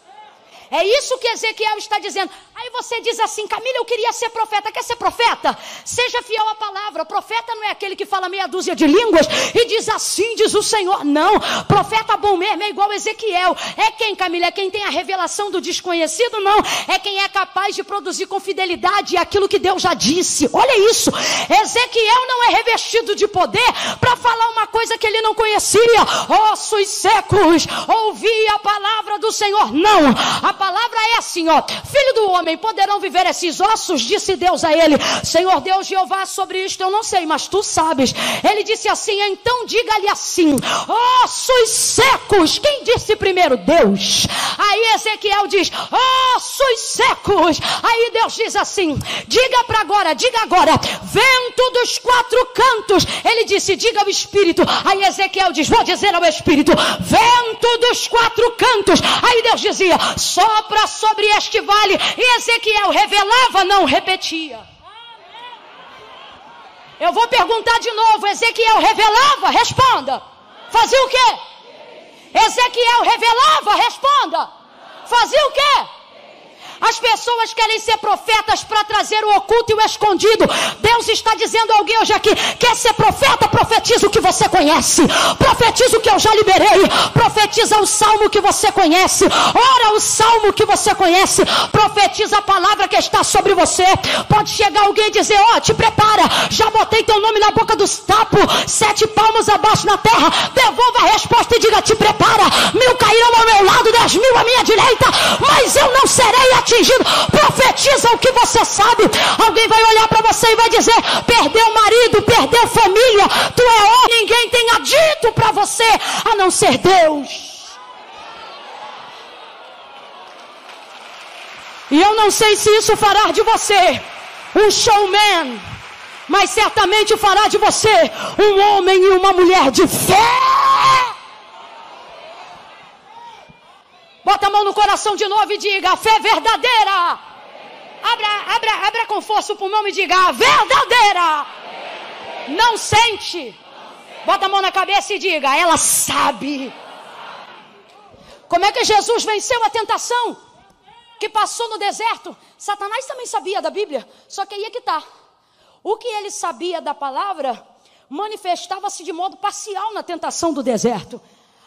É isso que Ezequiel está dizendo. Aí você diz assim, Camila, eu queria ser profeta. Quer ser profeta? Seja fiel à palavra. profeta não é aquele que fala meia dúzia de línguas e diz assim, diz o Senhor. Não. Profeta bom mesmo é igual Ezequiel. É quem, Camila? É quem tem a revelação do desconhecido? Não. É quem é capaz de produzir com fidelidade aquilo que Deus já disse. Olha isso. Ezequiel não é revestido de poder para falar uma coisa que ele não conhecia. Ossos secos, ouvi a palavra do Senhor. Não. A palavra é assim, ó. Filho do homem, poderão viver esses ossos? Disse Deus a ele. Senhor Deus Jeová, sobre isto eu não sei, mas tu sabes. Ele disse assim, então diga-lhe assim: ossos secos. Quem disse primeiro? Deus. Aí Ezequiel diz: ossos secos. Aí Deus diz assim: diga para agora, diga agora, vento dos quatro cantos. Ele disse: diga ao Espírito. Aí Ezequiel diz: vou dizer ao Espírito, vento dos quatro cantos. Aí Deus dizia: sopra sobre este vale. E Ezequiel revelava, não repetia. Eu vou perguntar de novo: Ezequiel revelava? Responda. Fazia o quê? Ezequiel revelava? Responda. Fazia o quê? As pessoas querem ser profetas para trazer o oculto e o escondido. Deus está dizendo a alguém hoje aqui: quer ser profeta? Profetiza o que você conhece. Profetiza o que eu já liberei. Profetiza o salmo que você conhece. Ora o salmo que você conhece. Profetiza a palavra que está sobre você. Pode chegar alguém e dizer: Ó, oh, te prepara. Já botei teu nome na boca dos tapos. Sete palmos abaixo na terra. Devolva a resposta e diga: Te prepara. Mil cairão ao meu lado, dez mil à minha direita. Mas eu não serei atingido atingido. Profetiza o que você sabe. Alguém vai olhar para você e vai dizer: perdeu marido, perdeu família, tu é homem. Ninguém tenha dito para você a não ser Deus. E eu não sei se isso fará de você um showman, mas certamente fará de você um homem e uma mulher de fé. Bota a mão no coração de novo e diga: fé é verdadeira. Abra, abra, abra com força o pulmão e diga: a verdadeira. Não sente. Bota a mão na cabeça e diga: ela sabe. Como é que Jesus venceu a tentação que passou no deserto? Satanás também sabia da Bíblia, só que aí é que está. O que ele sabia da palavra manifestava-se de modo parcial na tentação do deserto.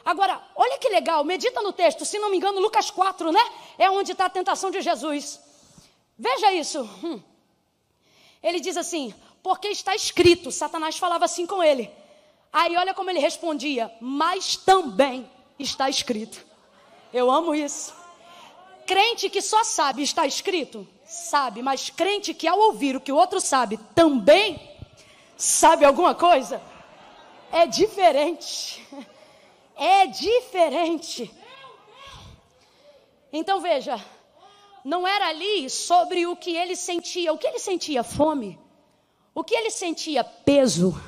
Agora, olha que legal, medita no texto, se não me engano, Lucas 4, né? É onde está a tentação de Jesus. Veja isso. Hum. Ele diz assim: porque está escrito, Satanás falava assim com ele. Aí olha como ele respondia: mas também está escrito. Eu amo isso. Crente que só sabe está escrito, sabe, mas crente que ao ouvir o que o outro sabe também sabe alguma coisa, é diferente. [laughs] é diferente. Então veja, não era ali sobre o que ele sentia. O que ele sentia? Fome. O que ele sentia? Peso.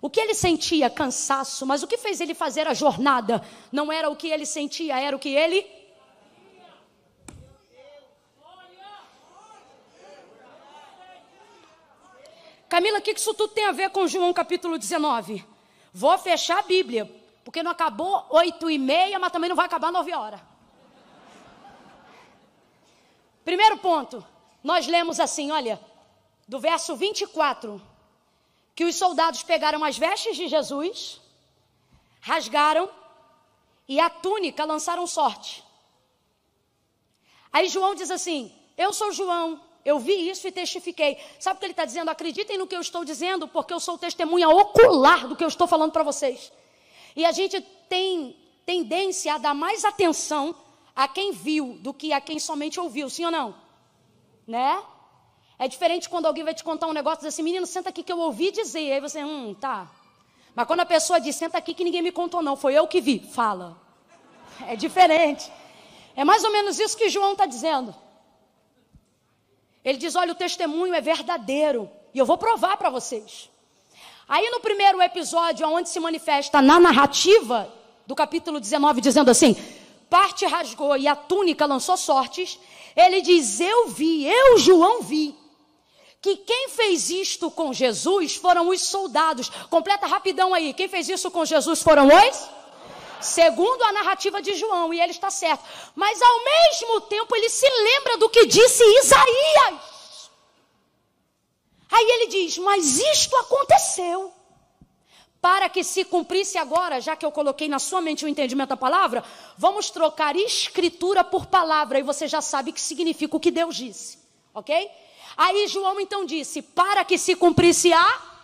O que ele sentia? Cansaço. Mas o que fez ele fazer a jornada? Não era o que ele sentia, era o que ele. Camila, o que isso tudo tem a ver com João capítulo 19? Vou fechar a Bíblia, porque não acabou oito e meia, mas também não vai acabar nove horas. Primeiro ponto, nós lemos assim, olha, do verso 24, que os soldados pegaram as vestes de Jesus, rasgaram e a túnica lançaram sorte. Aí João diz assim: Eu sou João, eu vi isso e testifiquei. Sabe o que ele está dizendo? Acreditem no que eu estou dizendo, porque eu sou testemunha ocular do que eu estou falando para vocês. E a gente tem tendência a dar mais atenção a quem viu do que a quem somente ouviu, sim ou não? Né? É diferente quando alguém vai te contar um negócio e diz assim, menino, senta aqui que eu ouvi dizer. Aí você, hum, tá. Mas quando a pessoa diz, senta aqui que ninguém me contou, não, foi eu que vi, fala. É diferente. É mais ou menos isso que João está dizendo. Ele diz: olha, o testemunho é verdadeiro. E eu vou provar para vocês. Aí no primeiro episódio, onde se manifesta na narrativa do capítulo 19, dizendo assim: parte rasgou e a túnica lançou sortes, ele diz: Eu vi, eu, João, vi que quem fez isto com Jesus foram os soldados. Completa rapidão aí. Quem fez isso com Jesus foram os? Segundo a narrativa de João, e ele está certo. Mas ao mesmo tempo ele se lembra do que disse Isaías. Aí ele diz: Mas isto aconteceu para que se cumprisse agora, já que eu coloquei na sua mente o entendimento da palavra, vamos trocar escritura por palavra e você já sabe o que significa o que Deus disse, ok? Aí João então disse: para que se cumprisse a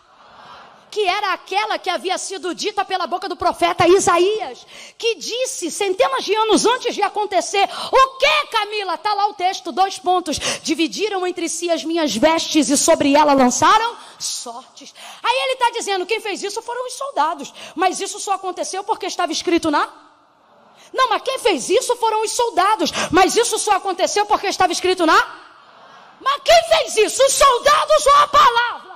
que era aquela que havia sido dita pela boca do profeta Isaías, que disse centenas de anos antes de acontecer: O que, Camila? Está lá o texto, dois pontos. Dividiram entre si as minhas vestes e sobre ela lançaram sortes. Aí ele está dizendo: quem fez isso foram os soldados, mas isso só aconteceu porque estava escrito na. Não, mas quem fez isso foram os soldados, mas isso só aconteceu porque estava escrito na. Mas quem fez isso? Os soldados ou a palavra?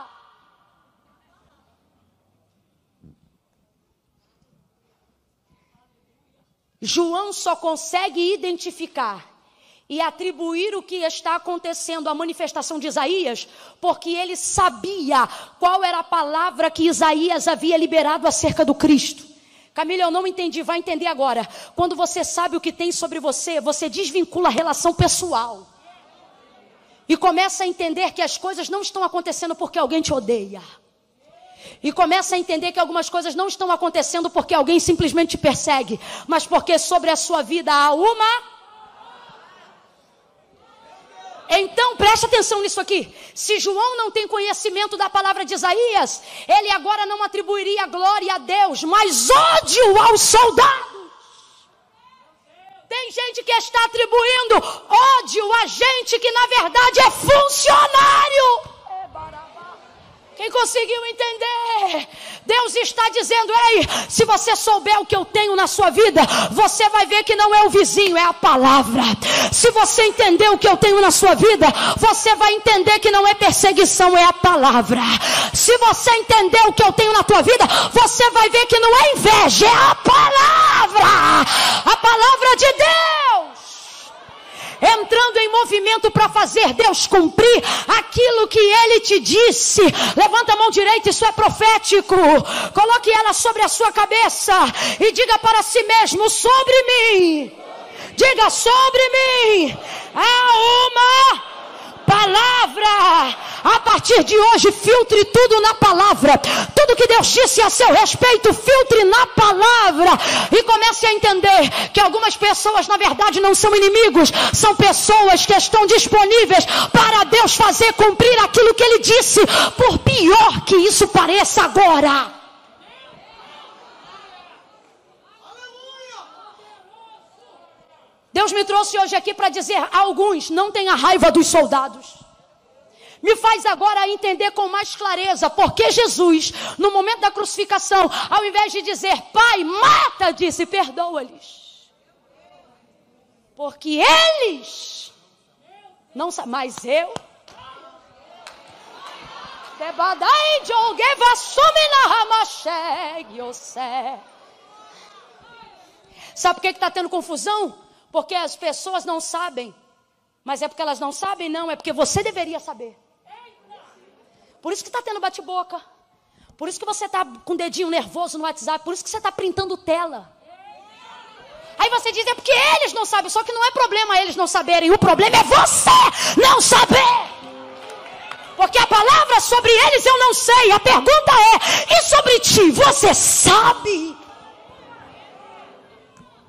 João só consegue identificar e atribuir o que está acontecendo à manifestação de Isaías, porque ele sabia qual era a palavra que Isaías havia liberado acerca do Cristo. Camila, eu não entendi, vai entender agora. Quando você sabe o que tem sobre você, você desvincula a relação pessoal. E começa a entender que as coisas não estão acontecendo porque alguém te odeia. E começa a entender que algumas coisas não estão acontecendo porque alguém simplesmente te persegue, mas porque sobre a sua vida há uma. Então preste atenção nisso aqui. Se João não tem conhecimento da palavra de Isaías, ele agora não atribuiria glória a Deus, mas ódio aos soldados. Tem gente que está atribuindo ódio a gente que na verdade é funcionário. Quem conseguiu entender? Deus está dizendo: ei, se você souber o que eu tenho na sua vida, você vai ver que não é o vizinho, é a palavra. Se você entender o que eu tenho na sua vida, você vai entender que não é perseguição, é a palavra. Se você entender o que eu tenho na tua vida, você vai ver que não é inveja, é a palavra. A palavra de Deus entrando em movimento para fazer Deus cumprir aquilo que Ele te disse. Levanta a mão direita, isso é profético. Coloque ela sobre a sua cabeça e diga para si mesmo: sobre mim. Diga sobre mim. Há uma palavra. A partir de hoje, filtre tudo na palavra. Tudo que Deus disse a seu respeito, filtre na palavra. E comece a entender que algumas pessoas, na verdade, não são inimigos, são pessoas que estão disponíveis para Deus fazer cumprir aquilo que Ele disse, por pior que isso pareça agora. Deus me trouxe hoje aqui para dizer a alguns: não tenha raiva dos soldados. Me faz agora entender com mais clareza porque Jesus, no momento da crucificação, ao invés de dizer Pai, mata, disse: perdoa-lhes. Porque eles não sabem, mas eu. Sabe por que está tendo confusão? Porque as pessoas não sabem. Mas é porque elas não sabem, não. É porque você deveria saber. Por isso que está tendo bate-boca. Por isso que você está com o dedinho nervoso no WhatsApp. Por isso que você está printando tela. Aí você diz, é porque eles não sabem. Só que não é problema eles não saberem. O problema é você não saber. Porque a palavra sobre eles eu não sei. A pergunta é: e sobre ti? Você sabe?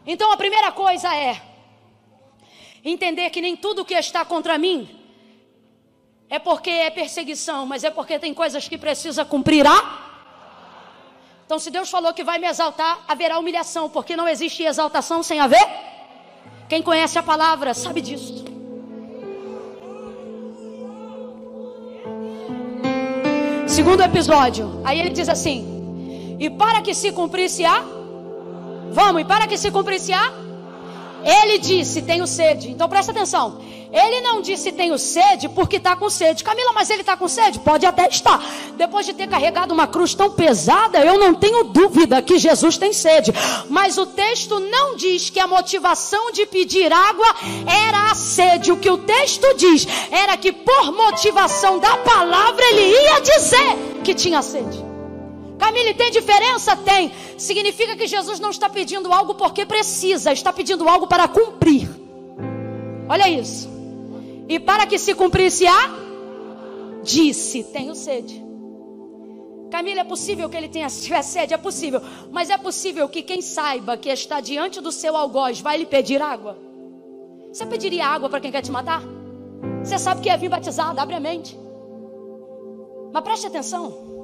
Então a primeira coisa é: Entender que nem tudo que está contra mim é porque é perseguição, mas é porque tem coisas que precisa cumprir a. Então, se Deus falou que vai me exaltar, haverá humilhação, porque não existe exaltação sem haver. Quem conhece a palavra sabe disso. Segundo episódio. Aí ele diz assim: E para que se cumprisse a. Vamos, e para que se cumprisse a. Ele disse: Tenho sede. Então presta atenção. Ele não disse tenho sede porque está com sede. Camila, mas ele está com sede? Pode até estar. Depois de ter carregado uma cruz tão pesada, eu não tenho dúvida que Jesus tem sede. Mas o texto não diz que a motivação de pedir água era a sede. O que o texto diz era que por motivação da palavra ele ia dizer que tinha sede. Camille, tem diferença? Tem. Significa que Jesus não está pedindo algo porque precisa, está pedindo algo para cumprir. Olha isso. E para que se cumprisse a, disse: Tenho sede. Camila, é possível que ele tenha [laughs] sede? É possível. Mas é possível que quem saiba que está diante do seu algoz vai lhe pedir água? Você pediria água para quem quer te matar? Você sabe que é vir batizado, abre a mente. Mas preste atenção.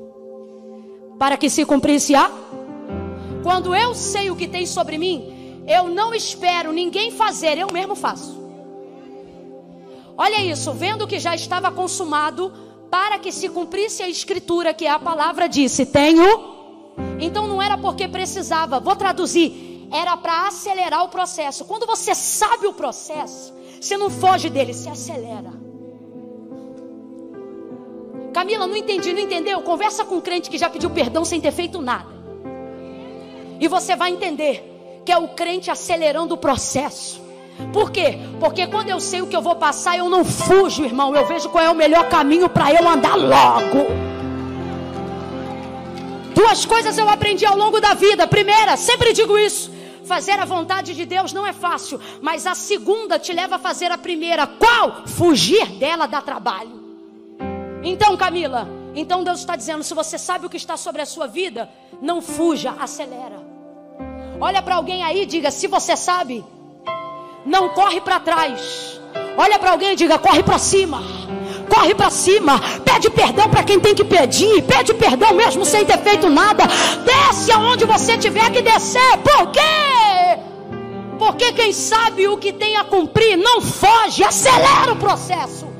Para que se cumprisse a. Quando eu sei o que tem sobre mim, eu não espero ninguém fazer, eu mesmo faço. Olha isso, vendo que já estava consumado, para que se cumprisse a escritura que a palavra disse: Tenho. Então não era porque precisava, vou traduzir, era para acelerar o processo. Quando você sabe o processo, você não foge dele, se acelera. Camila, não entendi, não entendeu? Conversa com um crente que já pediu perdão sem ter feito nada. E você vai entender que é o crente acelerando o processo. Por quê? Porque quando eu sei o que eu vou passar, eu não fujo, irmão. Eu vejo qual é o melhor caminho para eu andar logo. Duas coisas eu aprendi ao longo da vida. Primeira, sempre digo isso. Fazer a vontade de Deus não é fácil, mas a segunda te leva a fazer a primeira. Qual? Fugir dela dá trabalho. Então, Camila, então Deus está dizendo: se você sabe o que está sobre a sua vida, não fuja, acelera. Olha para alguém aí e diga: se você sabe, não corre para trás. Olha para alguém e diga: corre para cima. Corre para cima, pede perdão para quem tem que pedir, pede perdão mesmo sem ter feito nada. Desce aonde você tiver que descer. Por quê? Porque quem sabe o que tem a cumprir não foge, acelera o processo.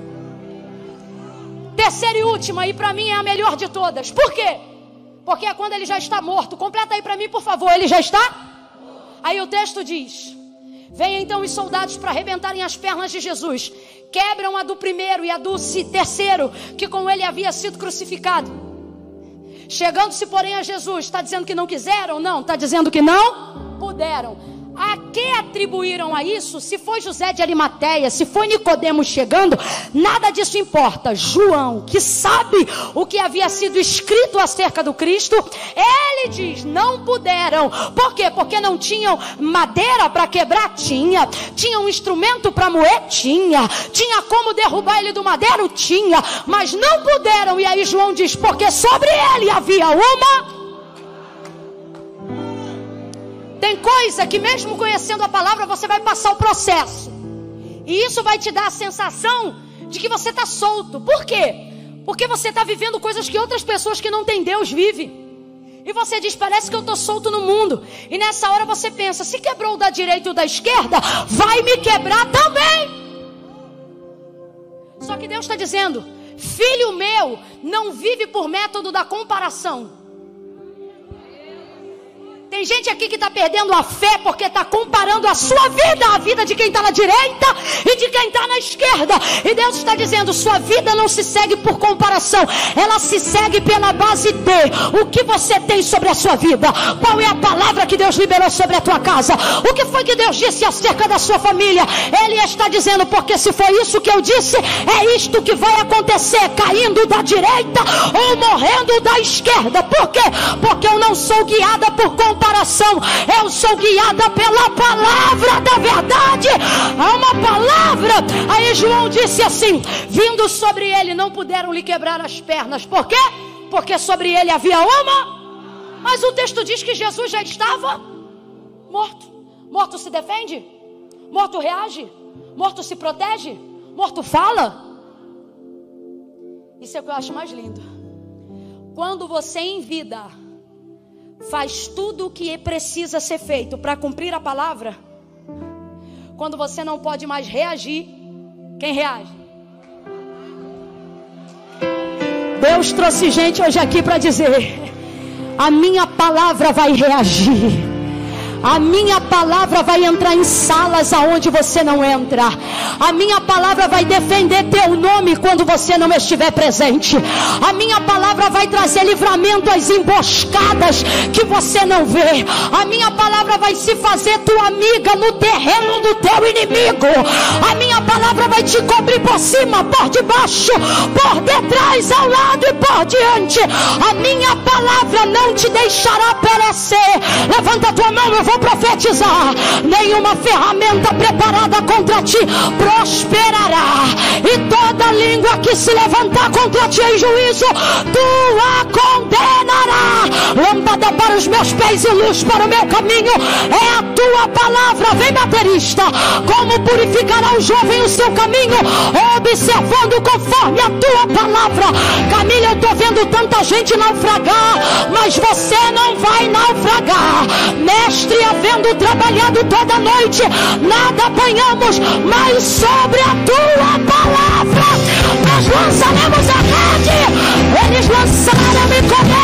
Terceira e última, e para mim é a melhor de todas. Por quê? Porque é quando ele já está morto. Completa aí para mim, por favor. Ele já está? Aí o texto diz: Vêm então os soldados para arrebentarem as pernas de Jesus. Quebram a do primeiro e a do terceiro, que com ele havia sido crucificado. Chegando-se, porém, a Jesus, está dizendo que não quiseram? Não, está dizendo que não puderam. A que atribuíram a isso? Se foi José de Arimateia, se foi Nicodemos chegando, nada disso importa. João, que sabe o que havia sido escrito acerca do Cristo, ele diz: não puderam. Por quê? Porque não tinham madeira para quebrar? Tinha. Tinha um instrumento para moer? Tinha. Tinha como derrubar ele do madeiro? Tinha. Mas não puderam. E aí João diz: porque sobre ele havia uma tem coisa que, mesmo conhecendo a palavra, você vai passar o processo. E isso vai te dar a sensação de que você está solto. Por quê? Porque você está vivendo coisas que outras pessoas que não têm Deus vivem. E você diz, parece que eu estou solto no mundo. E nessa hora você pensa, se quebrou da direita ou da esquerda, vai me quebrar também. Só que Deus está dizendo, filho meu, não vive por método da comparação. Tem gente aqui que está perdendo a fé porque está comparando a sua vida à vida de quem está na direita e de quem está na esquerda. E Deus está dizendo: sua vida não se segue por comparação, ela se segue pela base de o que você tem sobre a sua vida. Qual é a palavra que Deus liberou sobre a tua casa? O que foi que Deus disse acerca da sua família? Ele está dizendo: porque se foi isso que eu disse, é isto que vai acontecer, caindo da direita ou morrendo da esquerda. Por quê? Porque eu não sou guiada por comparação comparação. Eu sou guiada pela palavra da verdade. Há uma palavra. Aí João disse assim: vindo sobre ele, não puderam lhe quebrar as pernas. Por quê? Porque sobre ele havia uma. Mas o texto diz que Jesus já estava morto. Morto se defende? Morto reage? Morto se protege? Morto fala? Isso é o que eu acho mais lindo. Quando você em vida faz tudo o que precisa ser feito para cumprir a palavra, quando você não pode mais reagir, quem reage? Deus trouxe gente hoje aqui para dizer: a minha palavra vai reagir. A minha palavra vai entrar em salas aonde você não entra. A minha palavra vai defender teu nome quando você não estiver presente. A minha palavra vai trazer livramento às emboscadas que você não vê. A minha palavra vai se fazer tua amiga no terreno do teu inimigo. A minha palavra vai te cobrir por cima, por debaixo, por detrás, ao lado e por diante. A minha palavra não te deixará perecer. Levanta tua mão, eu vou vou profetizar: nenhuma ferramenta preparada contra ti prosperará, e toda língua que se levantar contra ti em juízo, tu a condenará. Lâmpada para os meus pés e luz para o meu caminho é a tua palavra. Vem, baterista, como purificará o jovem o seu caminho, observando conforme a tua palavra. Camila, eu estou vendo tanta gente naufragar, mas você não vai naufragar, mestre havendo trabalhado toda noite, nada apanhamos, mas sobre a tua palavra nós lançaremos a rede. Eles lançaram e comeram.